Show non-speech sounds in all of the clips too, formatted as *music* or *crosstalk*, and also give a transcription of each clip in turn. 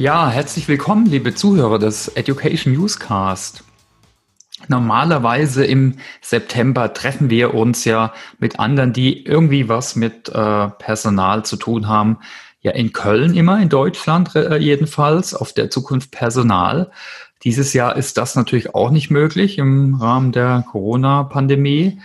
Ja, herzlich willkommen, liebe Zuhörer des Education Newscast. Normalerweise im September treffen wir uns ja mit anderen, die irgendwie was mit äh, Personal zu tun haben. Ja, in Köln immer, in Deutschland äh, jedenfalls, auf der Zukunft Personal. Dieses Jahr ist das natürlich auch nicht möglich im Rahmen der Corona-Pandemie.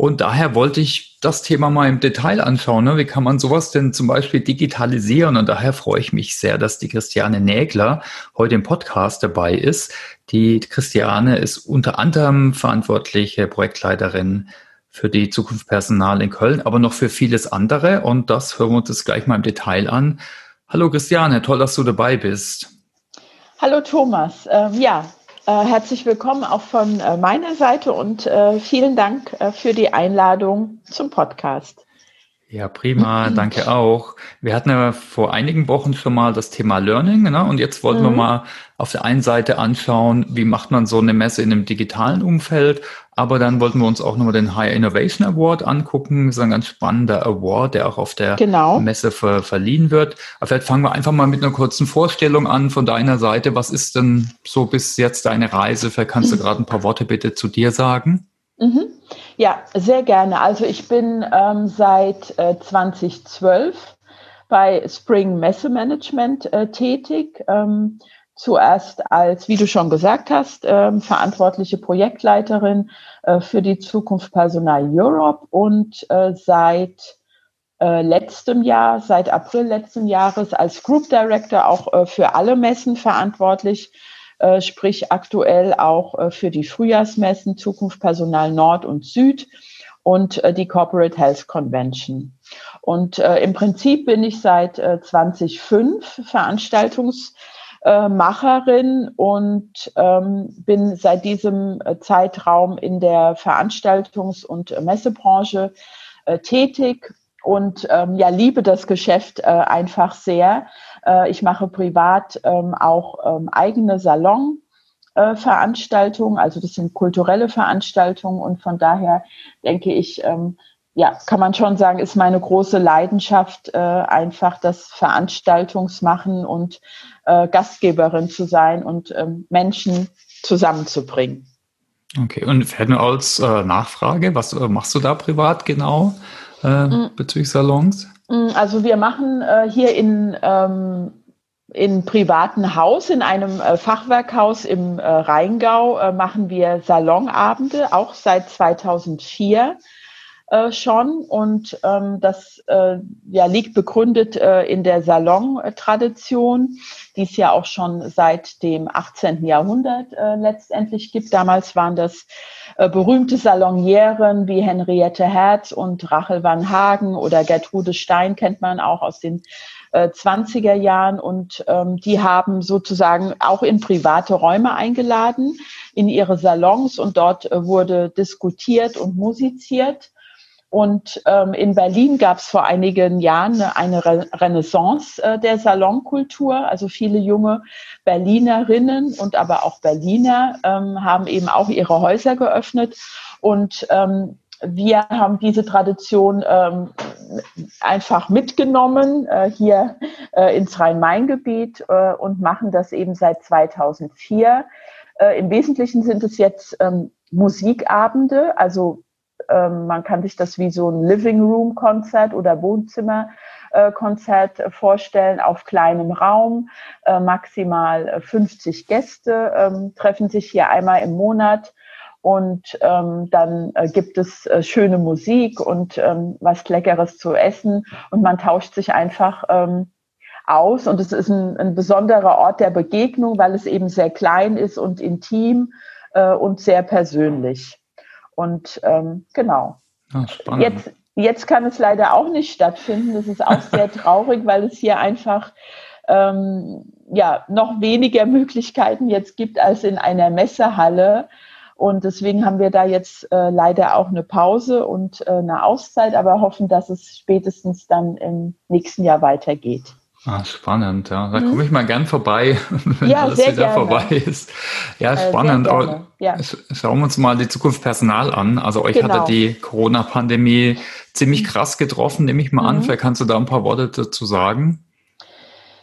Und daher wollte ich das Thema mal im Detail anschauen. Ne? Wie kann man sowas denn zum Beispiel digitalisieren? Und daher freue ich mich sehr, dass die Christiane Nägler heute im Podcast dabei ist. Die Christiane ist unter anderem verantwortliche Projektleiterin für die Zukunft Personal in Köln, aber noch für vieles andere. Und das hören wir uns jetzt gleich mal im Detail an. Hallo Christiane, toll, dass du dabei bist. Hallo Thomas. Ähm, ja, herzlich willkommen auch von äh, meiner Seite und äh, vielen Dank äh, für die Einladung zum Podcast. Ja, prima, *clears throat* danke auch. Wir hatten ja vor einigen Wochen schon mal das Thema Learning, ne? und jetzt wollten mhm. wir mal auf der einen Seite anschauen, wie macht man so eine Messe in einem digitalen Umfeld, aber dann wollten wir uns auch nochmal den High Innovation Award angucken. Das ist ein ganz spannender Award, der auch auf der genau. Messe ver verliehen wird. Aber vielleicht fangen wir einfach mal mit einer kurzen Vorstellung an von deiner Seite. Was ist denn so bis jetzt deine Reise? Vielleicht kannst du gerade ein paar Worte bitte zu dir sagen. Mhm. Ja, sehr gerne. Also ich bin ähm, seit äh, 2012 bei Spring Messemanagement äh, tätig. Ähm, zuerst als, wie du schon gesagt hast, äh, verantwortliche Projektleiterin äh, für die Zukunft Personal Europe und äh, seit äh, letztem Jahr, seit April letzten Jahres als Group Director auch für alle Messen verantwortlich äh, sprich aktuell auch äh, für die Frühjahrsmessen Zukunft Personal Nord und Süd und äh, die Corporate Health Convention. Und äh, im Prinzip bin ich seit äh, 2005 Veranstaltungsmacherin und ähm, bin seit diesem Zeitraum in der Veranstaltungs- und Messebranche äh, tätig und ähm, ja, liebe das Geschäft äh, einfach sehr. Äh, ich mache privat ähm, auch ähm, eigene Salonveranstaltungen, äh, also das sind kulturelle Veranstaltungen und von daher denke ich, ähm, ja, kann man schon sagen, ist meine große Leidenschaft äh, einfach das Veranstaltungsmachen und äh, Gastgeberin zu sein und ähm, Menschen zusammenzubringen. Okay, und fällt nur als äh, Nachfrage, was äh, machst du da privat genau mm. bezüglich Salons? Mm, also wir machen äh, hier in, ähm, in privaten Haus, in einem Fachwerkhaus im Rheingau, machen wir Salonabende, auch seit 2004 äh, schon. Und ähm, das äh, ja, liegt begründet äh, in der Salon-Tradition, die es ja auch schon seit dem 18. Jahrhundert äh, letztendlich gibt. Damals waren das äh, berühmte Salonieren wie Henriette Herz und Rachel van Hagen oder Gertrude Stein kennt man auch aus den 20er äh, Jahren und ähm, die haben sozusagen auch in private Räume eingeladen, in ihre Salons und dort äh, wurde diskutiert und musiziert. Und ähm, in Berlin gab es vor einigen Jahren eine Re Renaissance äh, der Salonkultur. Also viele junge Berlinerinnen und aber auch Berliner ähm, haben eben auch ihre Häuser geöffnet. Und ähm, wir haben diese Tradition ähm, einfach mitgenommen äh, hier äh, ins Rhein-Main-Gebiet äh, und machen das eben seit 2004. Äh, Im Wesentlichen sind es jetzt ähm, Musikabende, also ähm, man kann sich das wie so ein Living Room Konzert oder Wohnzimmer äh, Konzert vorstellen auf kleinem Raum. Äh, maximal 50 Gäste ähm, treffen sich hier einmal im Monat. Und ähm, dann äh, gibt es äh, schöne Musik und ähm, was Leckeres zu essen. Und man tauscht sich einfach aus. Und es ist ein, ein besonderer Ort der Begegnung, weil es eben sehr klein ist und intim äh, und sehr persönlich. Und ähm, genau. Ja, jetzt, jetzt kann es leider auch nicht stattfinden. Das ist auch sehr *laughs* traurig, weil es hier einfach ähm, ja noch weniger Möglichkeiten jetzt gibt als in einer Messehalle. Und deswegen haben wir da jetzt äh, leider auch eine Pause und äh, eine Auszeit, aber hoffen, dass es spätestens dann im nächsten Jahr weitergeht. Ah, spannend, ja. Da komme ich mal gern vorbei, *laughs* wenn ja, alles wieder gerne. vorbei ist. Ja, äh, spannend. Aber ja. schauen wir uns mal die Zukunft Personal an. Also euch genau. hatte die Corona-Pandemie ziemlich krass getroffen, nehme ich mal mhm. an. Vielleicht kannst du da ein paar Worte dazu sagen.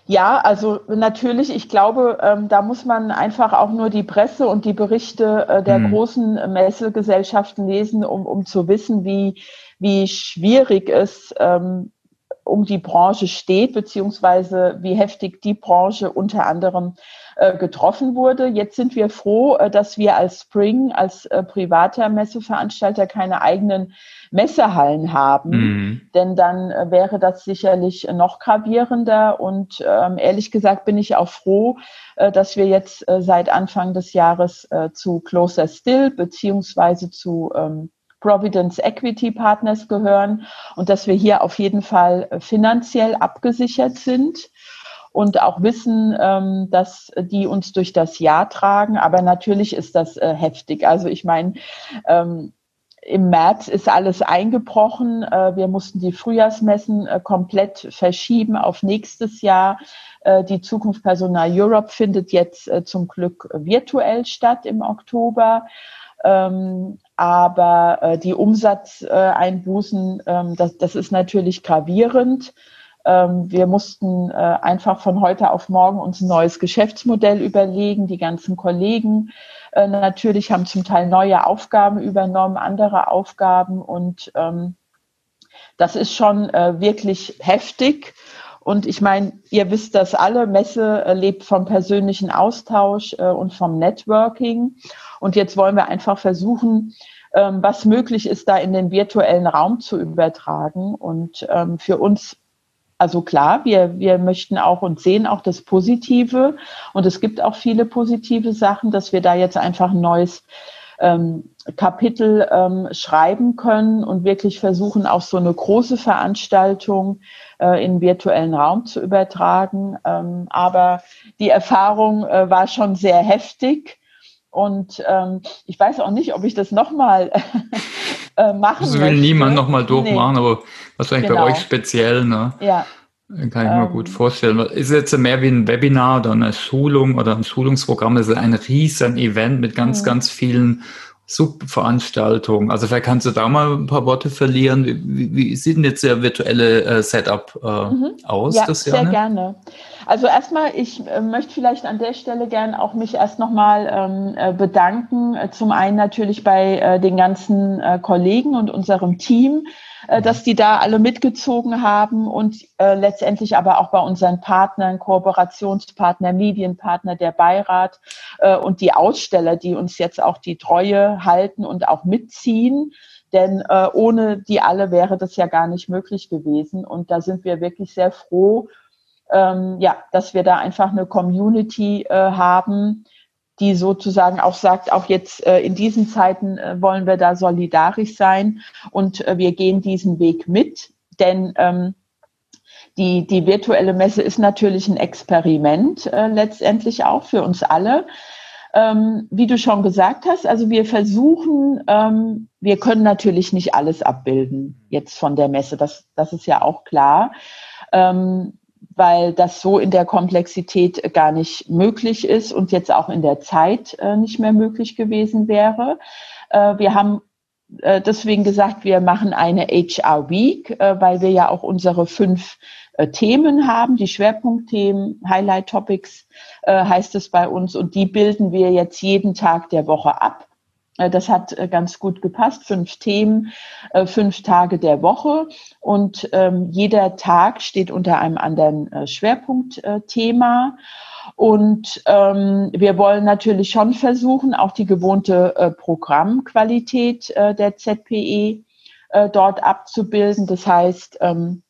Ja, also natürlich, ich glaube, ähm, da muss man einfach auch nur die Presse und die Berichte äh, der mhm. großen Messegesellschaften lesen, um, um zu wissen, wie, wie schwierig es ähm, um die Branche steht, beziehungsweise wie heftig die Branche unter anderem äh, getroffen wurde. Jetzt sind wir froh, äh, dass wir als Spring, als äh, privater Messeveranstalter keine eigenen Messehallen haben, mhm. denn dann äh, wäre das sicherlich noch gravierender. Und ähm, ehrlich gesagt bin ich auch froh, äh, dass wir jetzt seit Anfang des Jahres zu Closer Still beziehungsweise zu ähm, Providence Equity Partners gehören und dass wir hier auf jeden Fall finanziell abgesichert sind und auch wissen, ähm, dass die uns durch das Jahr tragen. Aber natürlich ist das äh, heftig. Also ich meine, ähm, im März ist alles eingebrochen. Äh, wir mussten die Frühjahrsmessen äh, komplett verschieben auf nächstes Jahr. Äh, die Zukunft Personal Europe findet jetzt äh, zum Glück virtuell statt im Oktober. Ähm, aber äh, die Umsatzeinbußen, ähm, das, das ist natürlich gravierend. Ähm, wir mussten äh, einfach von heute auf morgen uns ein neues Geschäftsmodell überlegen. Die ganzen Kollegen äh, natürlich haben zum Teil neue Aufgaben übernommen, andere Aufgaben und ähm, das ist schon äh, wirklich heftig. Und ich meine, ihr wisst das alle, Messe äh, lebt vom persönlichen Austausch äh, und vom Networking. Und jetzt wollen wir einfach versuchen, ähm, was möglich ist, da in den virtuellen Raum zu übertragen. Und ähm, für uns also klar, wir, wir möchten auch und sehen auch das Positive. Und es gibt auch viele positive Sachen, dass wir da jetzt einfach ein neues ähm, Kapitel schreiben können und wirklich versuchen, auch so eine große Veranstaltung äh, in virtuellen Raum zu übertragen. Aber die Erfahrung äh, war schon sehr heftig. Und ähm, ich weiß auch nicht, ob ich das nochmal *laughs* äh, machen Das will möchte. niemand nochmal durchmachen, nee. aber wahrscheinlich genau. bei euch speziell, ne? Ja. Kann ich ähm, mir gut vorstellen. Ist jetzt mehr wie ein Webinar oder eine Schulung oder ein Schulungsprogramm, ist ein riesen Event mit ganz, mhm. ganz vielen Subveranstaltungen. Also vielleicht kannst du da mal ein paar Worte verlieren. Wie, wie sieht denn jetzt der virtuelle äh, Setup äh, mhm. aus? Ja, das sehr gerne. Also erstmal, ich äh, möchte vielleicht an der Stelle gerne auch mich erst nochmal ähm, äh, bedanken. Zum einen natürlich bei äh, den ganzen äh, Kollegen und unserem Team, äh, dass die da alle mitgezogen haben und äh, letztendlich aber auch bei unseren Partnern, Kooperationspartner, Medienpartner, der Beirat äh, und die Aussteller, die uns jetzt auch die Treue halten und auch mitziehen. Denn äh, ohne die alle wäre das ja gar nicht möglich gewesen. Und da sind wir wirklich sehr froh, ähm, ja, dass wir da einfach eine Community äh, haben, die sozusagen auch sagt, auch jetzt äh, in diesen Zeiten äh, wollen wir da solidarisch sein und äh, wir gehen diesen Weg mit, denn ähm, die, die virtuelle Messe ist natürlich ein Experiment äh, letztendlich auch für uns alle. Ähm, wie du schon gesagt hast, also wir versuchen, ähm, wir können natürlich nicht alles abbilden jetzt von der Messe, das, das ist ja auch klar. Ähm, weil das so in der Komplexität gar nicht möglich ist und jetzt auch in der Zeit äh, nicht mehr möglich gewesen wäre. Äh, wir haben äh, deswegen gesagt, wir machen eine HR Week, äh, weil wir ja auch unsere fünf äh, Themen haben, die Schwerpunktthemen, Highlight Topics äh, heißt es bei uns und die bilden wir jetzt jeden Tag der Woche ab. Äh, das hat äh, ganz gut gepasst. Fünf Themen, äh, fünf Tage der Woche und ähm, jeder Tag steht unter einem anderen Schwerpunktthema. Und ähm, wir wollen natürlich schon versuchen, auch die gewohnte Programmqualität der ZPE dort abzubilden. Das heißt, ähm,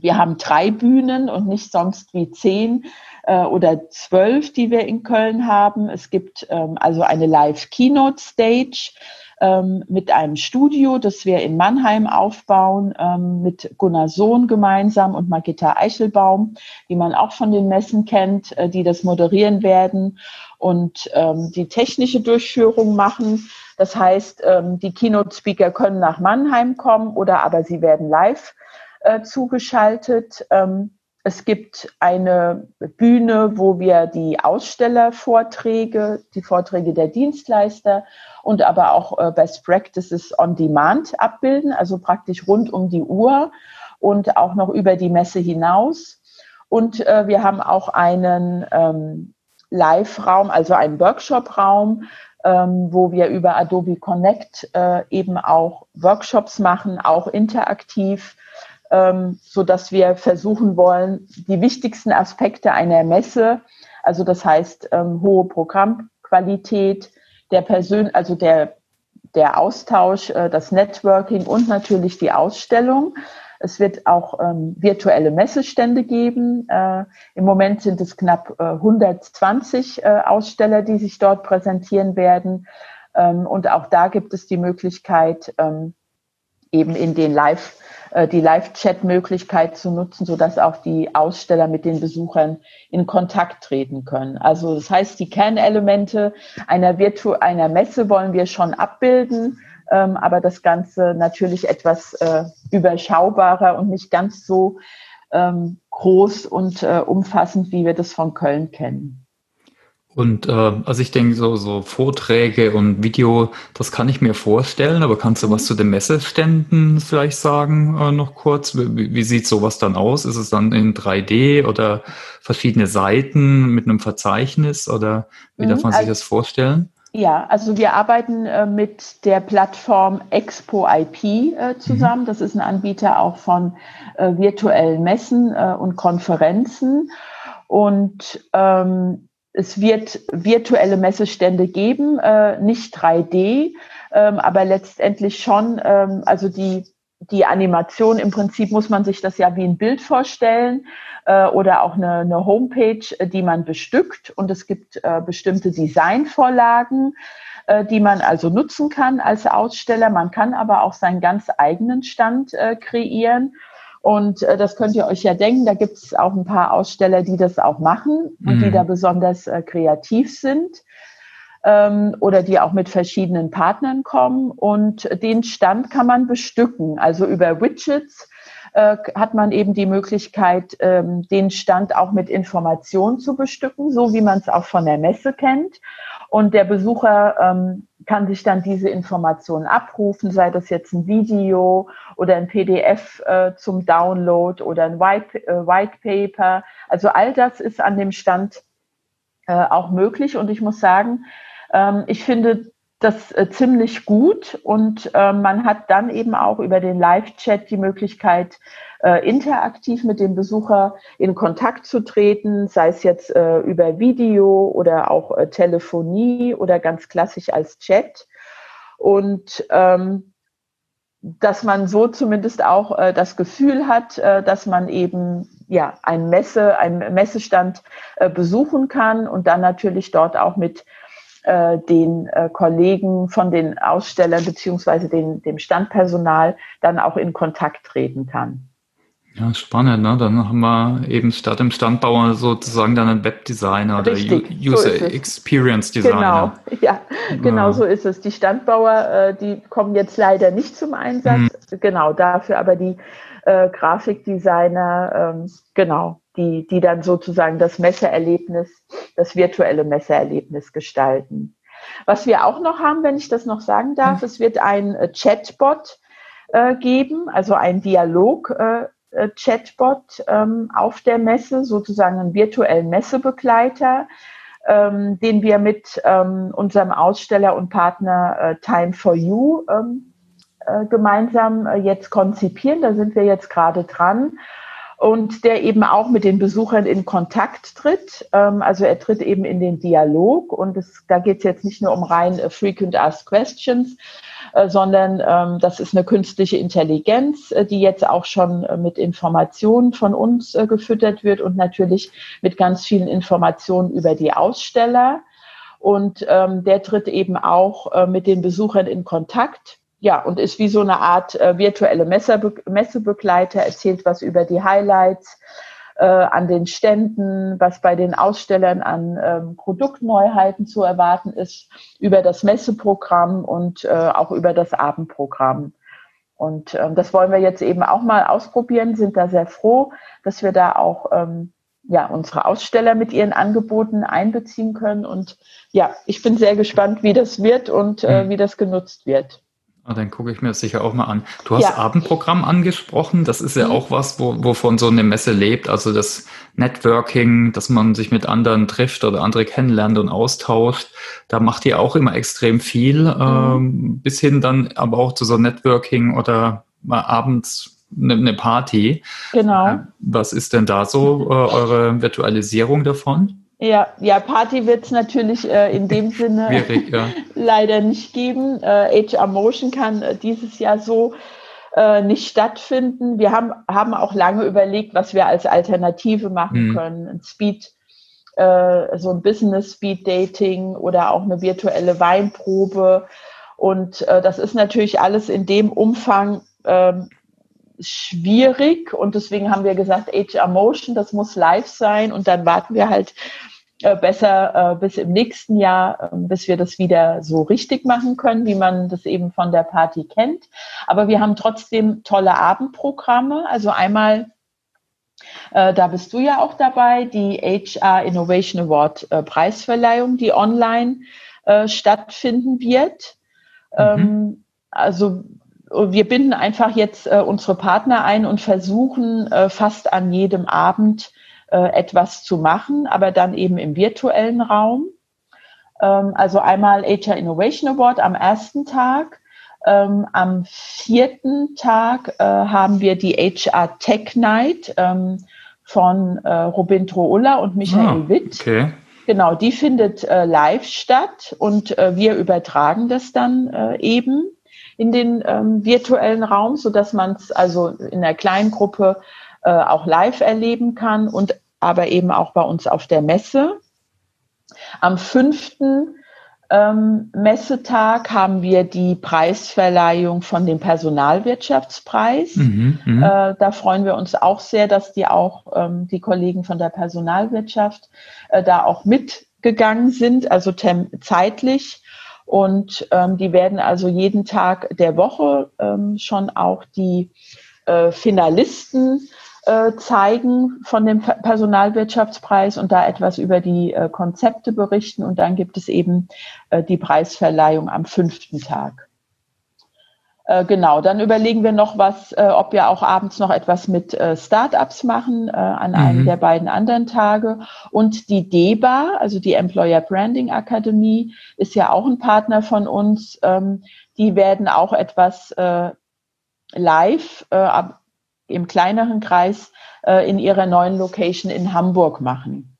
wir haben drei Bühnen und nicht sonst wie zehn äh, oder zwölf, die wir in Köln haben. Es gibt ähm, also eine Live-Keynote-Stage ähm, mit einem Studio, das wir in Mannheim aufbauen, ähm, mit Gunnar Sohn gemeinsam und Margitta Eichelbaum, die man auch von den Messen kennt, äh, die das moderieren werden und ähm, die technische Durchführung machen. Das heißt, ähm, die Keynote-Speaker können nach Mannheim kommen oder aber sie werden live äh, zugeschaltet. Ähm, es gibt eine Bühne, wo wir die Ausstellervorträge, die Vorträge der Dienstleister und aber auch äh, Best Practices on Demand abbilden, also praktisch rund um die Uhr und auch noch über die Messe hinaus. Und äh, wir haben auch einen ähm, Live-Raum, also einen Workshop-Raum, ähm, wo wir über Adobe Connect äh, eben auch Workshops machen, auch interaktiv, so dass wir versuchen wollen, die wichtigsten Aspekte einer Messe, also das heißt ähm, hohe Programmqualität, der Persön also der der Austausch, äh, das Networking und natürlich die Ausstellung. Es wird auch ähm, virtuelle Messestände geben. Äh, Im Moment sind es knapp äh, 120 äh, Aussteller, die sich dort präsentieren werden. Ähm, und auch da gibt es die Möglichkeit, ähm, eben in den Live, die Live-Chat-Möglichkeit zu nutzen, sodass auch die Aussteller mit den Besuchern in Kontakt treten können. Also das heißt, die Kernelemente einer, Virtu einer Messe wollen wir schon abbilden ähm, aber das Ganze natürlich etwas äh, überschaubarer und nicht ganz so ähm, groß und äh, umfassend, wie wir das von Köln kennen. Und äh, also ich denke, so, so Vorträge und Video, das kann ich mir vorstellen, aber kannst du was zu den Messeständen vielleicht sagen, äh, noch kurz? Wie, wie sieht sowas dann aus? Ist es dann in 3D oder verschiedene Seiten mit einem Verzeichnis oder wie darf man sich also, das vorstellen? Ja, also wir arbeiten äh, mit der Plattform Expo IP äh, zusammen. Mhm. Das ist ein Anbieter auch von äh, virtuellen Messen äh, und Konferenzen. Und ähm, es wird virtuelle Messestände geben, äh, nicht 3D, ähm, aber letztendlich schon, ähm, also die die Animation im Prinzip muss man sich das ja wie ein Bild vorstellen äh, oder auch eine, eine Homepage, äh, die man bestückt. Und es gibt äh, bestimmte Designvorlagen, äh, die man also nutzen kann als Aussteller. Man kann aber auch seinen ganz eigenen Stand äh, kreieren. Und äh, das könnt ihr euch ja denken, da gibt es auch ein paar Aussteller, die das auch machen und mhm. die da besonders äh, kreativ sind ähm, oder die auch mit verschiedenen Partnern kommen. Und den Stand kann man bestücken. Also über Widgets äh, hat man eben die Möglichkeit, ähm, den Stand auch mit Informationen zu bestücken, so wie man es auch von der Messe kennt. Und der Besucher ähm, kann sich dann diese Informationen abrufen, sei das jetzt ein Video oder ein PDF äh, zum Download oder ein White, äh, White Paper. Also all das ist an dem Stand äh, auch möglich. Und ich muss sagen, ähm, ich finde das äh, ziemlich gut und äh, man hat dann eben auch über den Live-Chat die Möglichkeit, äh, interaktiv mit dem Besucher in Kontakt zu treten, sei es jetzt äh, über Video oder auch äh, Telefonie oder ganz klassisch als Chat. Und ähm, dass man so zumindest auch äh, das Gefühl hat, äh, dass man eben ja ein Messe, einen Messestand äh, besuchen kann und dann natürlich dort auch mit äh, den äh, Kollegen von den Ausstellern beziehungsweise den, dem Standpersonal dann auch in Kontakt treten kann. Ja, spannend, ne? Dann haben wir eben statt dem Standbauer sozusagen dann einen Webdesigner Richtig, oder User so Experience Designer. Genau, *laughs* ja, genau ja. so ist es. Die Standbauer, äh, die kommen jetzt leider nicht zum Einsatz. Mhm. Genau, dafür aber die äh, Grafikdesigner, ähm, genau, die, die dann sozusagen das Messeerlebnis, das virtuelle Messeerlebnis gestalten. Was wir auch noch haben, wenn ich das noch sagen darf, mhm. es wird ein äh, Chatbot äh, geben, also ein Dialog. Äh, äh, Chatbot ähm, auf der Messe, sozusagen einen virtuellen Messebegleiter, ähm, den wir mit ähm, unserem Aussteller und Partner äh, Time for You ähm, äh, gemeinsam äh, jetzt konzipieren. Da sind wir jetzt gerade dran und der eben auch mit den Besuchern in Kontakt tritt. Ähm, also er tritt eben in den Dialog und es, da geht es jetzt nicht nur um rein äh, Frequent Asked Questions, äh, sondern ähm, das ist eine künstliche Intelligenz, äh, die jetzt auch schon mit Informationen von uns gefüttert wird und natürlich mit ganz vielen Informationen über die Aussteller. Und ähm, der tritt eben auch mit den Besuchern in Kontakt ja, und ist wie so eine Art äh, virtuelle Messebe Messebegleiter, erzählt was über die Highlights äh, an den Ständen, was bei den Ausstellern an ähm, Produktneuheiten zu erwarten ist, über das Messeprogramm und äh, auch über das Abendprogramm. Und ähm, das wollen wir jetzt eben auch mal ausprobieren, sind da sehr froh, dass wir da auch ähm, ja, unsere Aussteller mit ihren Angeboten einbeziehen können. Und ja, ich bin sehr gespannt, wie das wird und äh, mhm. wie das genutzt wird. Ah, dann gucke ich mir das sicher auch mal an. Du hast ja. Abendprogramm angesprochen. Das ist ja mhm. auch was, wo, wovon so eine Messe lebt. Also das Networking, dass man sich mit anderen trifft oder andere kennenlernt und austauscht. Da macht ihr auch immer extrem viel. Mhm. Ähm, bis hin dann aber auch zu so Networking oder mal abends eine, eine Party. Genau. Äh, was ist denn da so äh, eure Virtualisierung davon? Ja, ja, Party wird es natürlich äh, in dem *laughs* Sinne ja. *laughs* leider nicht geben. Äh, HR Motion kann äh, dieses Jahr so äh, nicht stattfinden. Wir haben, haben auch lange überlegt, was wir als Alternative machen mhm. können. Ein Speed, äh, so ein Business Speed Dating oder auch eine virtuelle Weinprobe. Und äh, das ist natürlich alles in dem Umfang ähm, schwierig und deswegen haben wir gesagt, HR Motion, das muss live sein und dann warten wir halt äh, besser äh, bis im nächsten Jahr, äh, bis wir das wieder so richtig machen können, wie man das eben von der Party kennt. Aber wir haben trotzdem tolle Abendprogramme. Also einmal, äh, da bist du ja auch dabei, die HR Innovation Award äh, Preisverleihung, die online stattfinden wird. Mhm. Ähm, also wir binden einfach jetzt unsere Partner ein und versuchen fast an jedem Abend etwas zu machen, aber dann eben im virtuellen Raum. Ähm, also einmal HR Innovation Award am ersten Tag. Ähm, am vierten Tag äh, haben wir die HR Tech Night ähm, von äh, Robin Troula und Michael oh, Witt. Okay. Genau, die findet äh, live statt und äh, wir übertragen das dann äh, eben in den virtuellen Raum, so dass man es also in der kleinen Gruppe äh, auch live erleben kann und aber eben auch bei uns auf der Messe. Am fünften ähm, Messetag haben wir die Preisverleihung von dem Personalwirtschaftspreis. Mhm, mhm. äh, da freuen wir uns auch sehr, dass die auch ähm, die Kollegen von der Personalwirtschaft äh, da auch mitgegangen sind, also zeitlich. Und ähm, die werden also jeden Tag der Woche ähm, schon auch die äh, Finalisten äh, zeigen von dem Personalwirtschaftspreis und da etwas über die äh, Konzepte berichten. Und dann gibt es eben äh, die Preisverleihung am fünften Tag. Äh, genau, dann überlegen wir noch was, äh, ob wir auch abends noch etwas mit Startups machen an einem mhm. der beiden anderen Tage. Und die DEBA, also die Employer Branding Akademie, ist ja auch ein Partner von uns. Ähm, die werden auch etwas live äh, im kleineren Kreis äh, in ihrer neuen Location in Hamburg machen.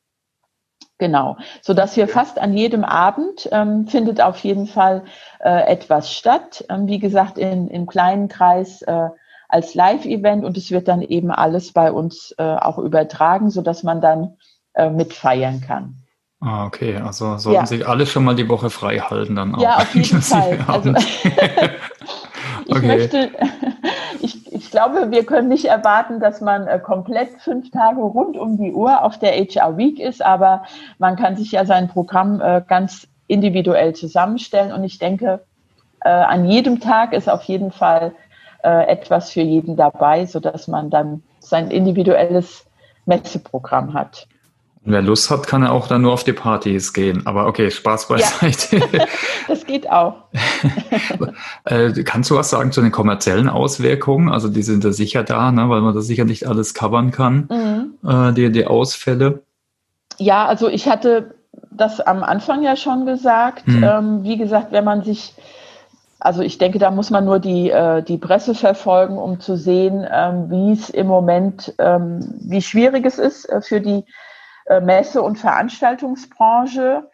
Genau, so dass wir fast an jedem Abend ähm, findet auf jeden Fall äh, etwas statt. Ähm, wie gesagt, in, im kleinen Kreis äh, als Live-Event und es wird dann eben alles bei uns äh, auch übertragen, so dass man dann äh, mitfeiern kann. Ah, okay, also sollten ja. sich alle schon mal die Woche frei halten dann auch. Ja, auf *laughs* jeden Fall. Also, *laughs* ich okay. möchte, ich, glaube, wir können nicht erwarten, dass man äh, komplett fünf Tage rund um die Uhr auf der HR Week ist, aber man kann sich ja sein Programm äh, ganz individuell zusammenstellen und ich denke, äh, an jedem Tag ist auf jeden Fall etwas für jeden dabei, sodass man dann sein individuelles Messeprogramm hat. Wer Lust hat, kann er auch dann nur auf die Partys gehen. Aber okay, Spaß beiseite. Ja, *laughs* das geht auch. *laughs* äh, kannst du was sagen zu den kommerziellen Auswirkungen? Also die sind ja sicher da, ne, weil man das sicher nicht alles covern kann, mhm. äh, die, die Ausfälle. Ja, also ich hatte das am Anfang ja schon gesagt. Mhm. Ähm, wie gesagt, wenn man sich also ich denke, da muss man nur die, äh, die Presse verfolgen, um zu sehen, ähm, wie es im Moment, ähm, wie schwierig es ist äh, für die äh, Messe- und Veranstaltungsbranche.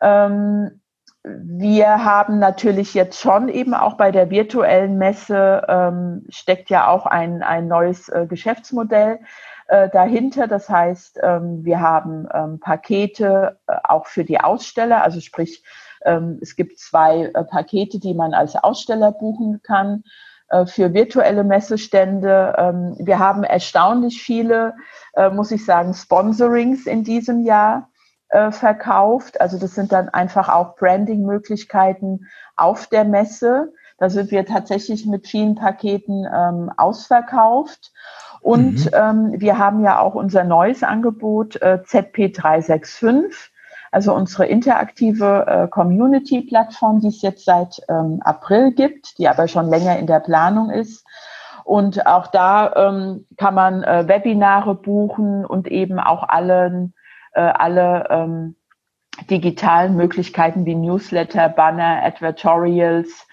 Ähm, wir haben natürlich jetzt schon eben auch bei der virtuellen Messe ähm, steckt ja auch ein, ein neues äh, Geschäftsmodell äh, dahinter. Das heißt, ähm, wir haben ähm, Pakete äh, auch für die Aussteller, also sprich, ähm, es gibt zwei äh, Pakete, die man als Aussteller buchen kann. Äh, für virtuelle Messestände. Ähm, wir haben erstaunlich viele, äh, muss ich sagen, Sponsorings in diesem Jahr äh, verkauft. Also das sind dann einfach auch Branding-Möglichkeiten auf der Messe. Da sind wir tatsächlich mit vielen Paketen ähm, ausverkauft. Und mhm. ähm, wir haben ja auch unser neues Angebot äh, ZP365. Also unsere interaktive äh, Community-Plattform, die es jetzt seit ähm, April gibt, die aber schon länger in der Planung ist. Und auch da ähm, kann man äh, Webinare buchen und eben auch allen, äh, alle ähm, digitalen Möglichkeiten wie Newsletter, Banner, Advertorials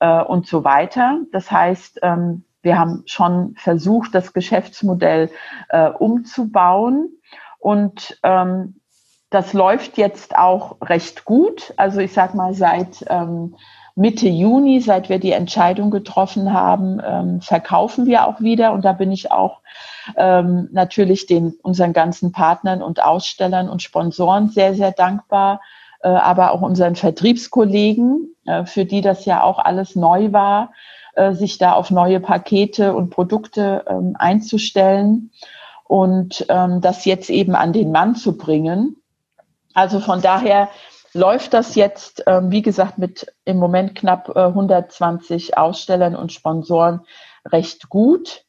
äh, und so weiter. Das heißt, ähm, wir haben schon versucht, das Geschäftsmodell äh, umzubauen und ähm, das läuft jetzt auch recht gut. Also ich sage mal, seit ähm, Mitte Juni, seit wir die Entscheidung getroffen haben, ähm, verkaufen wir auch wieder. Und da bin ich auch ähm, natürlich den unseren ganzen Partnern und Ausstellern und Sponsoren sehr, sehr dankbar, äh, aber auch unseren Vertriebskollegen, äh, für die das ja auch alles neu war, äh, sich da auf neue Pakete und Produkte ähm, einzustellen und ähm, das jetzt eben an den Mann zu bringen. Also von daher läuft das jetzt, ähm, wie gesagt, mit im Moment knapp äh, 120 Ausstellern und Sponsoren recht gut.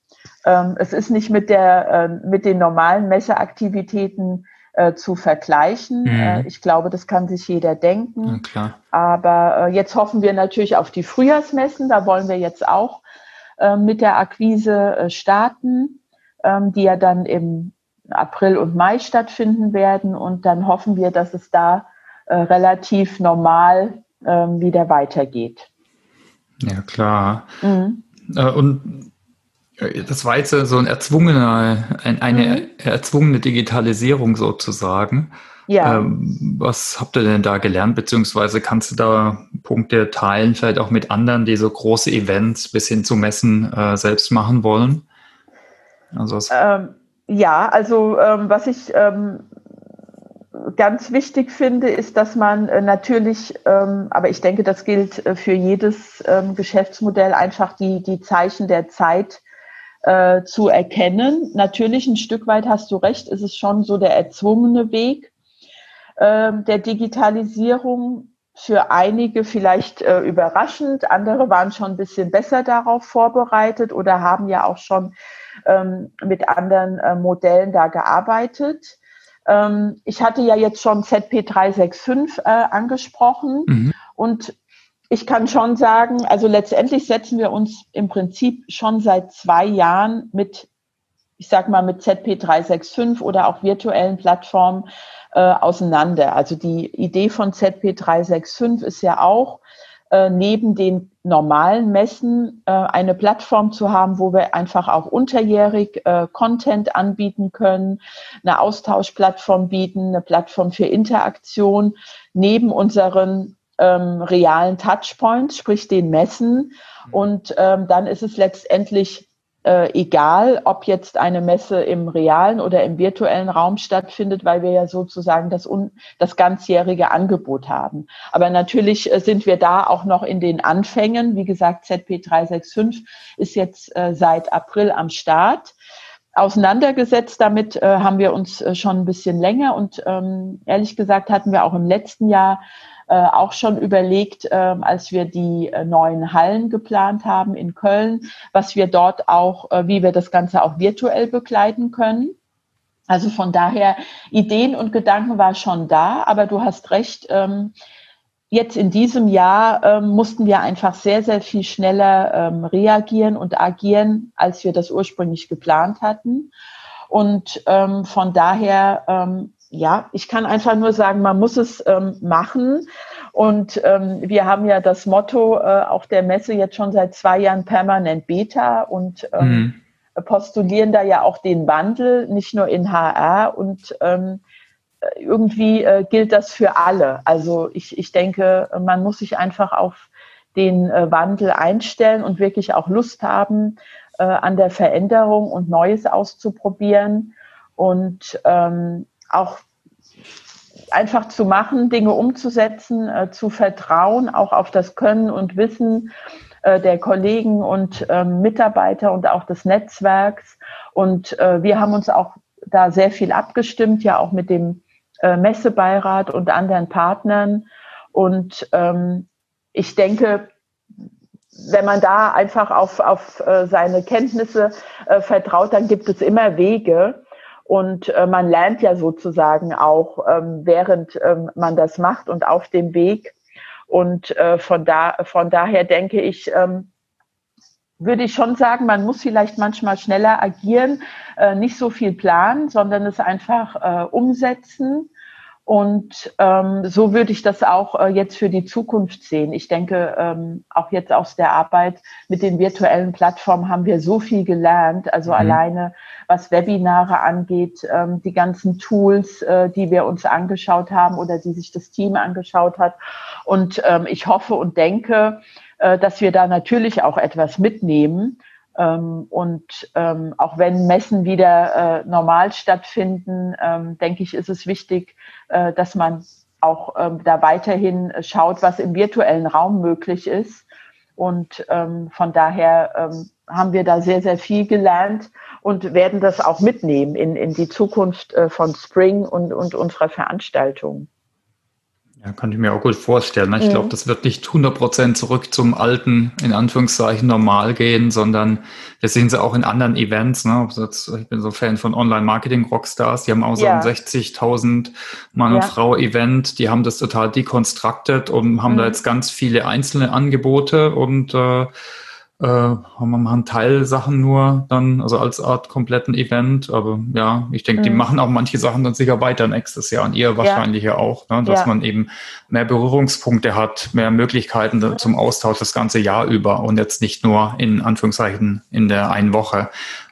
Ähm, es ist nicht mit, der, äh, mit den normalen Messeaktivitäten äh, zu vergleichen. Mhm. Äh, ich glaube, das kann sich jeder denken. Ja, Aber äh, jetzt hoffen wir natürlich auf die Frühjahrsmessen. Da wollen wir jetzt auch äh, mit der Akquise äh, starten, ähm, die ja dann im April und Mai stattfinden werden. Und dann hoffen wir, dass es da äh, relativ normal ähm, wieder weitergeht. Ja, klar. Mhm. Äh, und äh, das war jetzt so ein erzwungener, ein, eine mhm. erzwungene Digitalisierung sozusagen. Ja. Ähm, was habt ihr denn da gelernt, beziehungsweise kannst du da Punkte teilen, vielleicht auch mit anderen, die so große Events bis hin zu Messen äh, selbst machen wollen? Also ähm, ja, also ähm, was ich ähm, ganz wichtig finde, ist, dass man äh, natürlich, ähm, aber ich denke, das gilt äh, für jedes ähm, Geschäftsmodell, einfach die, die Zeichen der Zeit äh, zu erkennen. Natürlich ein Stück weit hast du recht, ist es schon so der erzwungene Weg äh, der Digitalisierung. Für einige vielleicht äh, überraschend, andere waren schon ein bisschen besser darauf vorbereitet oder haben ja auch schon ähm, mit anderen äh, Modellen da gearbeitet. Ähm, ich hatte ja jetzt schon ZP365 äh, angesprochen mhm. und ich kann schon sagen, also letztendlich setzen wir uns im Prinzip schon seit zwei Jahren mit, ich sag mal, mit ZP365 oder auch virtuellen Plattformen äh, auseinander. Also die Idee von ZP365 ist ja auch, äh, neben den normalen Messen äh, eine Plattform zu haben, wo wir einfach auch unterjährig äh, Content anbieten können, eine Austauschplattform bieten, eine Plattform für Interaktion neben unseren ähm, realen Touchpoints, sprich den Messen. Mhm. Und ähm, dann ist es letztendlich äh, egal, ob jetzt eine Messe im realen oder im virtuellen Raum stattfindet, weil wir ja sozusagen das, un das ganzjährige Angebot haben. Aber natürlich äh, sind wir da auch noch in den Anfängen. Wie gesagt, ZP365 ist jetzt äh, seit April am Start. Auseinandergesetzt damit äh, haben wir uns äh, schon ein bisschen länger und ähm, ehrlich gesagt hatten wir auch im letzten Jahr äh, auch schon überlegt, äh, als wir die äh, neuen Hallen geplant haben in Köln, was wir dort auch, äh, wie wir das Ganze auch virtuell begleiten können. Also von daher, Ideen und Gedanken war schon da, aber du hast recht, ähm, jetzt in diesem Jahr ähm, mussten wir einfach sehr, sehr viel schneller ähm, reagieren und agieren, als wir das ursprünglich geplant hatten. Und ähm, von daher ähm, ja, ich kann einfach nur sagen, man muss es ähm, machen. Und ähm, wir haben ja das Motto äh, auch der Messe jetzt schon seit zwei Jahren permanent Beta und mhm. postulieren da ja auch den Wandel, nicht nur in HR. Und ähm, irgendwie äh, gilt das für alle. Also ich, ich denke, man muss sich einfach auf den äh, Wandel einstellen und wirklich auch Lust haben, äh, an der Veränderung und Neues auszuprobieren. Und ähm, auch einfach zu machen, Dinge umzusetzen, äh, zu vertrauen, auch auf das Können und Wissen äh, der Kollegen und äh, Mitarbeiter und auch des Netzwerks. Und äh, wir haben uns auch da sehr viel abgestimmt, ja auch mit dem äh, Messebeirat und anderen Partnern. Und ähm, ich denke, wenn man da einfach auf, auf äh, seine Kenntnisse vertraut, dann gibt es immer Wege. Und äh, man lernt ja sozusagen auch, ähm, während ähm, man das macht und auf dem Weg. Und äh, von, da, von daher denke ich, ähm, würde ich schon sagen, man muss vielleicht manchmal schneller agieren, äh, nicht so viel planen, sondern es einfach äh, umsetzen. Und ähm, so würde ich das auch äh, jetzt für die Zukunft sehen. Ich denke, ähm, auch jetzt aus der Arbeit mit den virtuellen Plattformen haben wir so viel gelernt. Also mhm. alleine was Webinare angeht, ähm, die ganzen Tools, äh, die wir uns angeschaut haben oder die sich das Team angeschaut hat. Und ähm, ich hoffe und denke, äh, dass wir da natürlich auch etwas mitnehmen. Ähm, und ähm, auch wenn Messen wieder äh, normal stattfinden, ähm, denke ich, ist es wichtig, äh, dass man auch ähm, da weiterhin schaut, was im virtuellen Raum möglich ist. Und ähm, von daher ähm, haben wir da sehr, sehr viel gelernt und werden das auch mitnehmen in, in die Zukunft äh, von Spring und, und unserer Veranstaltungen. Ja, kann ich mir auch gut vorstellen. Ne? Ich mhm. glaube, das wird nicht 100% zurück zum alten, in Anführungszeichen, normal gehen, sondern wir sehen sie auch in anderen Events. Ne? Ich bin so Fan von Online-Marketing-Rockstars. Die haben auch so ja. ein 60.000 Mann- ja. und Frau-Event. Die haben das total dekonstructed und haben mhm. da jetzt ganz viele einzelne Angebote und äh, äh, haben wir machen Teilsachen nur dann, also als Art kompletten Event. Aber ja, ich denke, mhm. die machen auch manche Sachen dann sicher weiter nächstes Jahr und ihr wahrscheinlich ja, ja auch, ne? dass ja. man eben mehr Berührungspunkte hat, mehr Möglichkeiten zum Austausch das ganze Jahr über und jetzt nicht nur in Anführungszeichen in der einen Woche,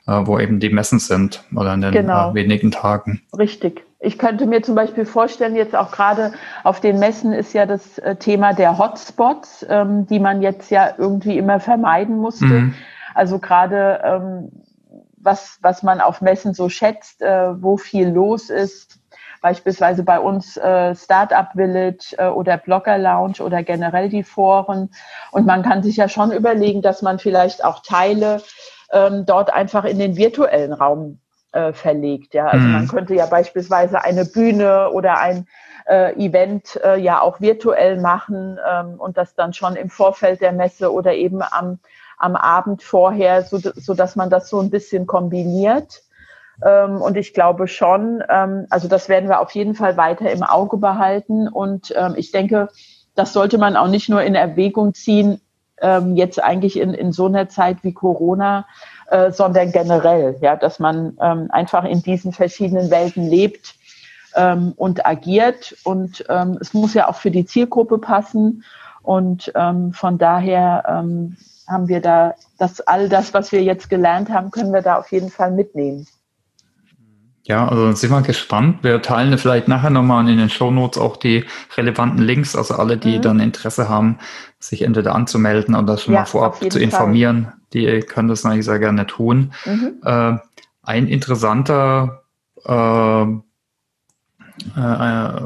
äh, wo eben die Messen sind oder in den genau. äh, wenigen Tagen. Richtig. Ich könnte mir zum Beispiel vorstellen, jetzt auch gerade auf den Messen ist ja das äh, Thema der Hotspots, ähm, die man jetzt ja irgendwie immer vermeiden musste. Mhm. Also gerade ähm, was, was man auf Messen so schätzt, äh, wo viel los ist, beispielsweise bei uns äh, Startup Village äh, oder Blogger Lounge oder generell die Foren. Und man kann sich ja schon überlegen, dass man vielleicht auch Teile ähm, dort einfach in den virtuellen Raum äh, verlegt. Ja, also mhm. man könnte ja beispielsweise eine Bühne oder ein äh, Event äh, ja auch virtuell machen ähm, und das dann schon im Vorfeld der Messe oder eben am, am Abend vorher, so, so dass man das so ein bisschen kombiniert. Ähm, und ich glaube schon, ähm, also das werden wir auf jeden Fall weiter im Auge behalten. Und ähm, ich denke, das sollte man auch nicht nur in Erwägung ziehen, ähm, jetzt eigentlich in, in so einer Zeit wie Corona, äh, sondern generell, ja, dass man ähm, einfach in diesen verschiedenen Welten lebt ähm, und agiert. Und ähm, es muss ja auch für die Zielgruppe passen. Und ähm, von daher ähm, haben wir da das all das, was wir jetzt gelernt haben, können wir da auf jeden Fall mitnehmen. Ja, also sind wir gespannt. Wir teilen vielleicht nachher nochmal in den Show Notes auch die relevanten Links, also alle, die mhm. dann Interesse haben, sich entweder anzumelden oder schon ja, mal vorab zu informieren, Fall. die können das natürlich sehr gerne tun. Mhm. Äh, ein interessanter äh, äh,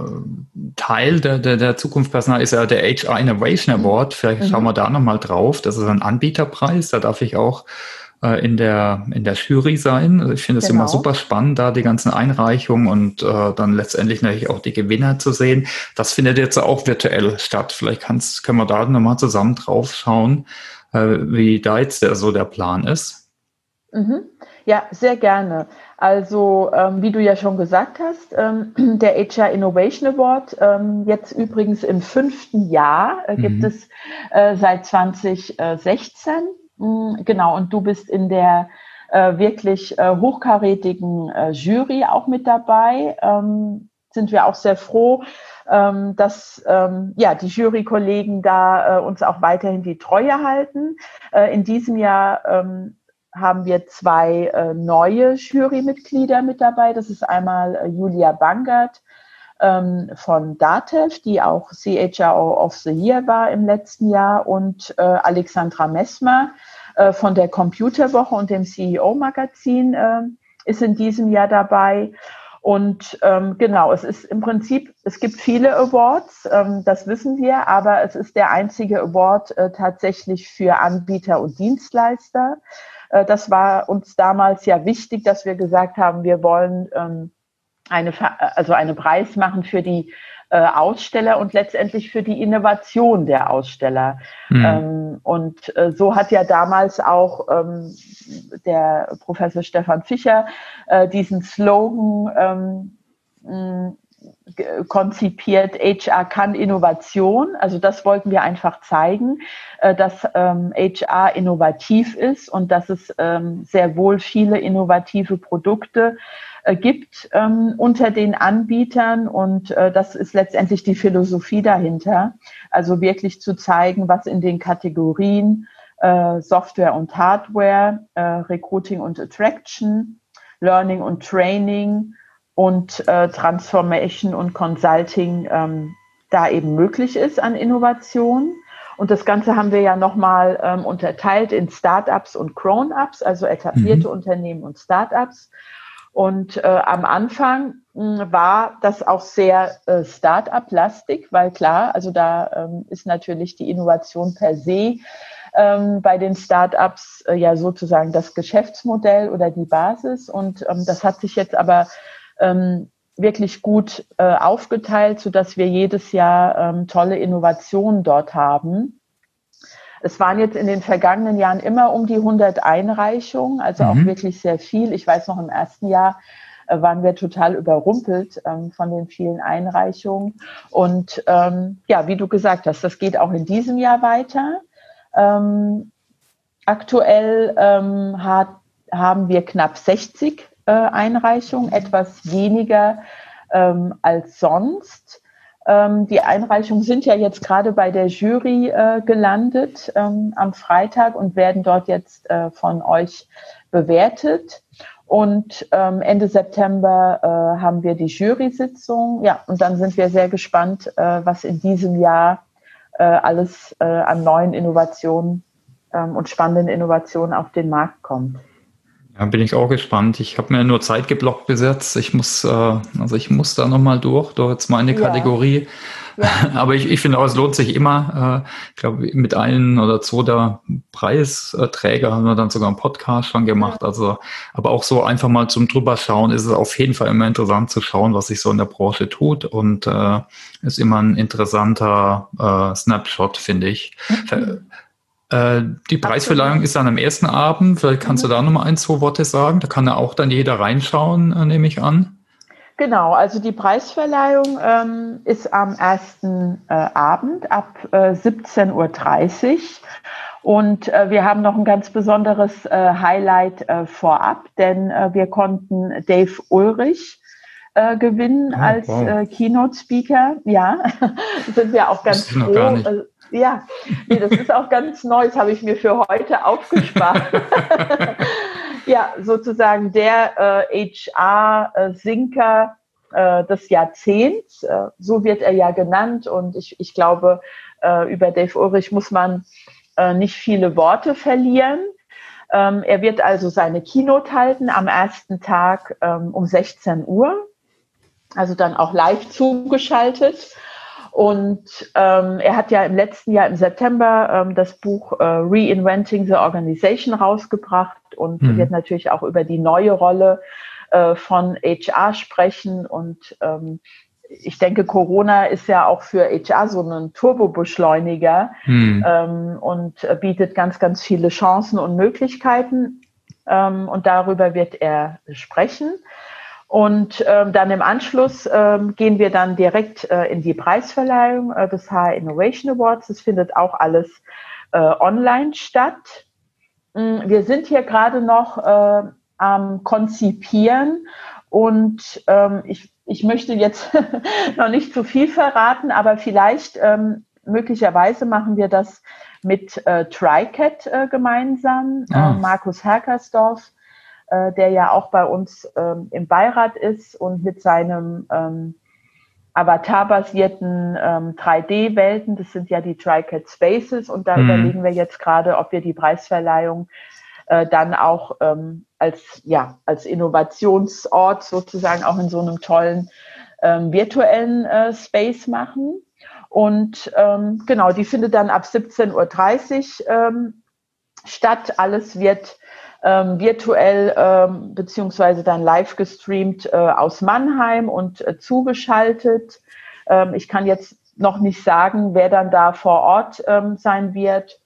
Teil der, der, der Zukunftspersonal ist ja der HR Innovation Award. Vielleicht mhm. schauen wir da nochmal drauf. Das ist ein Anbieterpreis. Da darf ich auch äh, in der, in der Jury sein. Also ich finde es genau. immer super spannend, da die ganzen Einreichungen und äh, dann letztendlich natürlich auch die Gewinner zu sehen. Das findet jetzt auch virtuell statt. Vielleicht kannst, können wir da nochmal zusammen drauf schauen, äh, wie da jetzt der, so der Plan ist. Mhm. Ja, sehr gerne. Also, ähm, wie du ja schon gesagt hast, ähm, *clears throat* der HR Innovation Award, ähm, jetzt übrigens im fünften Jahr, äh, gibt mhm. es äh, seit 2016 Mm, genau, und du bist in der äh, wirklich äh, hochkarätigen äh, Jury auch mit dabei. Ähm, sind wir auch sehr froh, ähm, dass ähm, ja die Jurykollegen da äh, uns auch weiterhin die Treue halten. Äh, in diesem Jahr ähm, haben wir zwei äh, neue Jurymitglieder mit dabei. Das ist einmal äh, Julia Bangert ähm, von Datev, die auch CHRO of the Year war im letzten Jahr, und äh, Alexandra Messmer äh, von der Computerwoche und dem CEO-Magazin äh, ist in diesem Jahr dabei. Und ähm, genau, es ist im Prinzip, es gibt viele Awards, ähm, das wissen wir, aber es ist der einzige Award äh, tatsächlich für Anbieter und Dienstleister. Äh, das war uns damals ja wichtig, dass wir gesagt haben, wir wollen ähm, eine, also einen Preis machen für die äh, Aussteller und letztendlich für die Innovation der Aussteller. Mhm. Ähm, und äh, so hat ja damals auch ähm, der Professor Stefan Fischer äh, diesen Slogan ähm, konzipiert, HR kann Innovation. Also das wollten wir einfach zeigen, äh, dass ähm, HR innovativ ist und dass es ähm, sehr wohl viele innovative Produkte äh, gibt ähm, unter den Anbietern. Und äh, das ist letztendlich die Philosophie dahinter. Also wirklich zu zeigen, was in den Kategorien Software und Hardware, Recruiting und Attraction, Learning und Training, und äh, Transformation und Consulting ähm, da eben möglich ist an Innovation. Und das Ganze haben wir ja nochmal ähm, unterteilt in Startups und Grown-ups, also etablierte mhm. Unternehmen und Startups. Und äh, am Anfang mh, hm, war das auch sehr äh, Start-up-lastig, weil klar, also da ähm, ist natürlich die Innovation per se ähm, bei den Startups äh, ja sozusagen das Geschäftsmodell oder die Basis. Und ähm, das hat sich jetzt aber ähm, wirklich gut äh, aufgeteilt, so dass wir jedes Jahr ähm, tolle Innovationen dort haben. Es waren jetzt in den vergangenen Jahren immer um die 100 Einreichungen, also mhm. auch wirklich sehr viel. Ich weiß noch, im ersten Jahr äh, waren wir total überrumpelt ähm, von den vielen Einreichungen. Und ähm, ja, wie du gesagt hast, das geht auch in diesem Jahr weiter. Ähm, aktuell ähm, hat, haben wir knapp 60 Einreichungen, etwas weniger ähm, als sonst. Ähm, die Einreichungen sind ja jetzt gerade bei der Jury äh, gelandet ähm, am Freitag und werden dort jetzt äh, von euch bewertet. Und ähm, Ende September äh, haben wir die Jury-Sitzung. Ja, und dann sind wir sehr gespannt, äh, was in diesem Jahr äh, alles äh, an neuen Innovationen ähm, und spannenden Innovationen auf den Markt kommt. Ja, bin ich auch gespannt. Ich habe mir nur Zeit geblockt besetzt. Ich muss, äh, also ich muss da nochmal durch, durch jetzt meine ja. Kategorie. Ja. *laughs* Aber ich, ich finde auch, es lohnt sich immer. Äh, ich glaube, mit einem oder zwei der Preisträger haben wir dann sogar einen Podcast schon gemacht. Ja. Also, aber auch so einfach mal zum drüber schauen, ist es auf jeden Fall immer interessant zu schauen, was sich so in der Branche tut. Und äh, ist immer ein interessanter äh, Snapshot, finde ich. Mhm. Äh, die Preisverleihung ist dann am ersten Abend. Vielleicht kannst mhm. du da nochmal ein, zwei Worte sagen. Da kann ja auch dann jeder reinschauen, äh, nehme ich an. Genau, also die Preisverleihung ähm, ist am ersten äh, Abend ab äh, 17.30 Uhr. Und äh, wir haben noch ein ganz besonderes äh, Highlight äh, vorab, denn äh, wir konnten Dave Ulrich äh, gewinnen oh, als wow. äh, Keynote Speaker. Ja, *laughs* sind wir auch ganz froh. Ja, nee, das ist auch ganz neu, das habe ich mir für heute aufgespart. *laughs* ja, sozusagen der äh, HR-Sinker äh, des Jahrzehnts, äh, so wird er ja genannt. Und ich, ich glaube, äh, über Dave Ulrich muss man äh, nicht viele Worte verlieren. Ähm, er wird also seine Keynote halten am ersten Tag ähm, um 16 Uhr, also dann auch live zugeschaltet. Und ähm, er hat ja im letzten Jahr im September ähm, das Buch äh, Reinventing the Organization rausgebracht und mhm. wird natürlich auch über die neue Rolle äh, von HR sprechen. Und ähm, ich denke, Corona ist ja auch für HR so ein Turbobeschleuniger mhm. ähm, und äh, bietet ganz, ganz viele Chancen und Möglichkeiten. Ähm, und darüber wird er sprechen. Und ähm, dann im Anschluss ähm, gehen wir dann direkt äh, in die Preisverleihung äh, des HR Innovation Awards. Das findet auch alles äh, online statt. Mm, wir sind hier gerade noch äh, am Konzipieren und ähm, ich, ich möchte jetzt *laughs* noch nicht zu viel verraten, aber vielleicht ähm, möglicherweise machen wir das mit äh, TriCat äh, gemeinsam. Ah. Äh, Markus Herkersdorf äh, der ja auch bei uns ähm, im Beirat ist und mit seinem ähm, Avatar-basierten ähm, 3D-Welten, das sind ja die TriCat Spaces und da mhm. überlegen wir jetzt gerade, ob wir die Preisverleihung äh, dann auch ähm, als, ja, als Innovationsort sozusagen auch in so einem tollen ähm, virtuellen äh, Space machen. Und ähm, genau, die findet dann ab 17.30 Uhr ähm, statt. Alles wird ähm, virtuell ähm, beziehungsweise dann live gestreamt äh, aus Mannheim und äh, zugeschaltet. Ähm, ich kann jetzt noch nicht sagen, wer dann da vor Ort ähm, sein wird.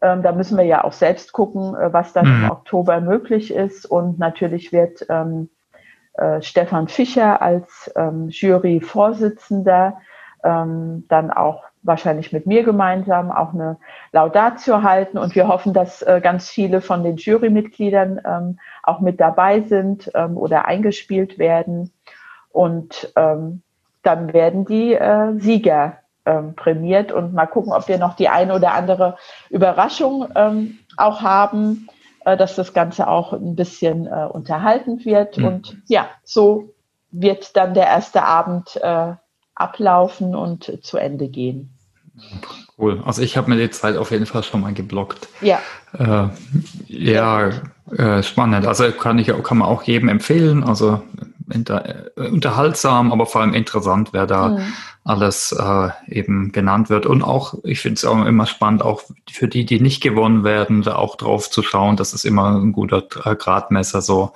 Ähm, da müssen wir ja auch selbst gucken, äh, was dann mhm. im Oktober möglich ist. Und natürlich wird ähm, äh, Stefan Fischer als Jury-Vorsitzender dann auch wahrscheinlich mit mir gemeinsam auch eine Laudatio halten. Und wir hoffen, dass äh, ganz viele von den Jurymitgliedern ähm, auch mit dabei sind ähm, oder eingespielt werden. Und ähm, dann werden die äh, Sieger prämiert und mal gucken, ob wir noch die eine oder andere Überraschung auch haben, äh, dass das Ganze auch ein bisschen unterhalten wird. Mhm. Und ja, so wird dann der erste Abend ablaufen und zu Ende gehen. Cool. Also ich habe mir die Zeit auf jeden Fall schon mal geblockt. Ja. Äh, ja, äh, spannend. Also kann ich kann man auch jedem empfehlen. Also inter, äh, unterhaltsam, aber vor allem interessant, wer da mhm. alles äh, eben genannt wird. Und auch, ich finde es auch immer spannend, auch für die, die nicht gewonnen werden, da auch drauf zu schauen. Das ist immer ein guter Gradmesser so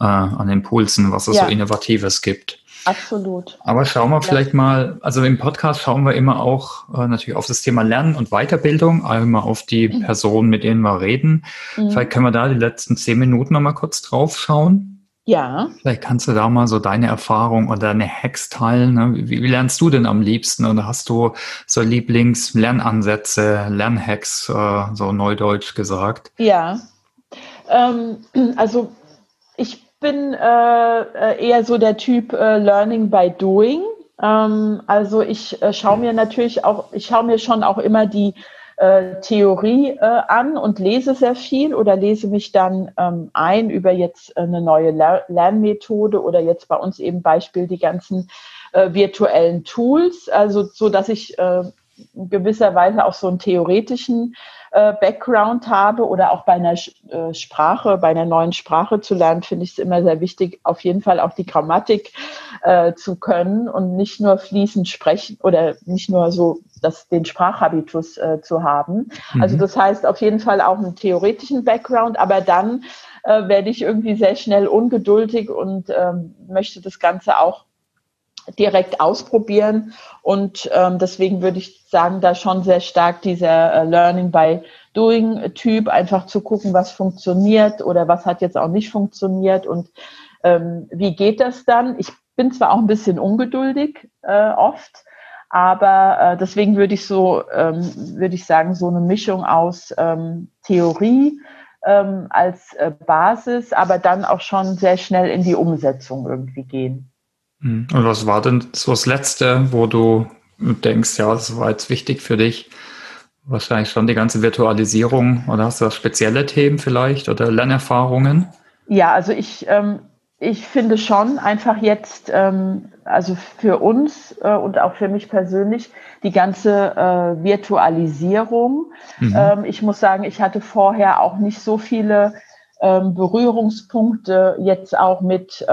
äh, an Impulsen, was es ja. so Innovatives gibt. Absolut. Aber schauen wir vielleicht mal, also im Podcast schauen wir immer auch äh, natürlich auf das Thema Lernen und Weiterbildung, einmal auf die mhm. Personen, mit denen wir reden. Mhm. Vielleicht können wir da die letzten zehn Minuten nochmal kurz drauf schauen. Ja. Vielleicht kannst du da mal so deine Erfahrung oder deine Hacks teilen. Ne? Wie, wie, lernst du denn am liebsten? Oder hast du so Lieblings-Lernansätze, Lernhacks, äh, so neudeutsch gesagt? Ja. Ähm, also ich bin äh, äh, eher so der Typ äh, Learning by Doing. Ähm, also ich äh, schaue mir natürlich auch, ich schaue mir schon auch immer die äh, Theorie äh, an und lese sehr viel oder lese mich dann ähm, ein über jetzt eine neue Ler Lernmethode oder jetzt bei uns eben Beispiel die ganzen äh, virtuellen Tools, also so dass ich äh, gewisserweise auch so einen theoretischen äh, Background habe oder auch bei einer äh, Sprache, bei einer neuen Sprache zu lernen, finde ich es immer sehr wichtig, auf jeden Fall auch die Grammatik äh, zu können und nicht nur fließend sprechen oder nicht nur so das, den Sprachhabitus äh, zu haben. Mhm. Also das heißt auf jeden Fall auch einen theoretischen Background, aber dann werde ich irgendwie sehr schnell ungeduldig und ähm, möchte das Ganze auch direkt ausprobieren. Und ähm, deswegen würde ich sagen, da schon sehr stark dieser äh, Learning by Doing Typ, einfach zu gucken, was funktioniert oder was hat jetzt auch nicht funktioniert und ähm, wie geht das dann. Ich bin zwar auch ein bisschen ungeduldig äh, oft, aber äh, deswegen würde ich so, ähm, würde ich sagen, so eine Mischung aus ähm, Theorie ähm, als äh, Basis, aber dann auch schon sehr schnell in die Umsetzung irgendwie gehen. Hm. Und was war denn so das Letzte, wo du denkst, ja, das war jetzt wichtig für dich? Wahrscheinlich schon die ganze Virtualisierung oder hast du da spezielle Themen vielleicht oder Lernerfahrungen? Ja, also ich, ähm, ich finde schon einfach jetzt, ähm, also für uns äh, und auch für mich persönlich, die ganze äh, Virtualisierung. Mhm. Ähm, ich muss sagen, ich hatte vorher auch nicht so viele ähm, Berührungspunkte jetzt auch mit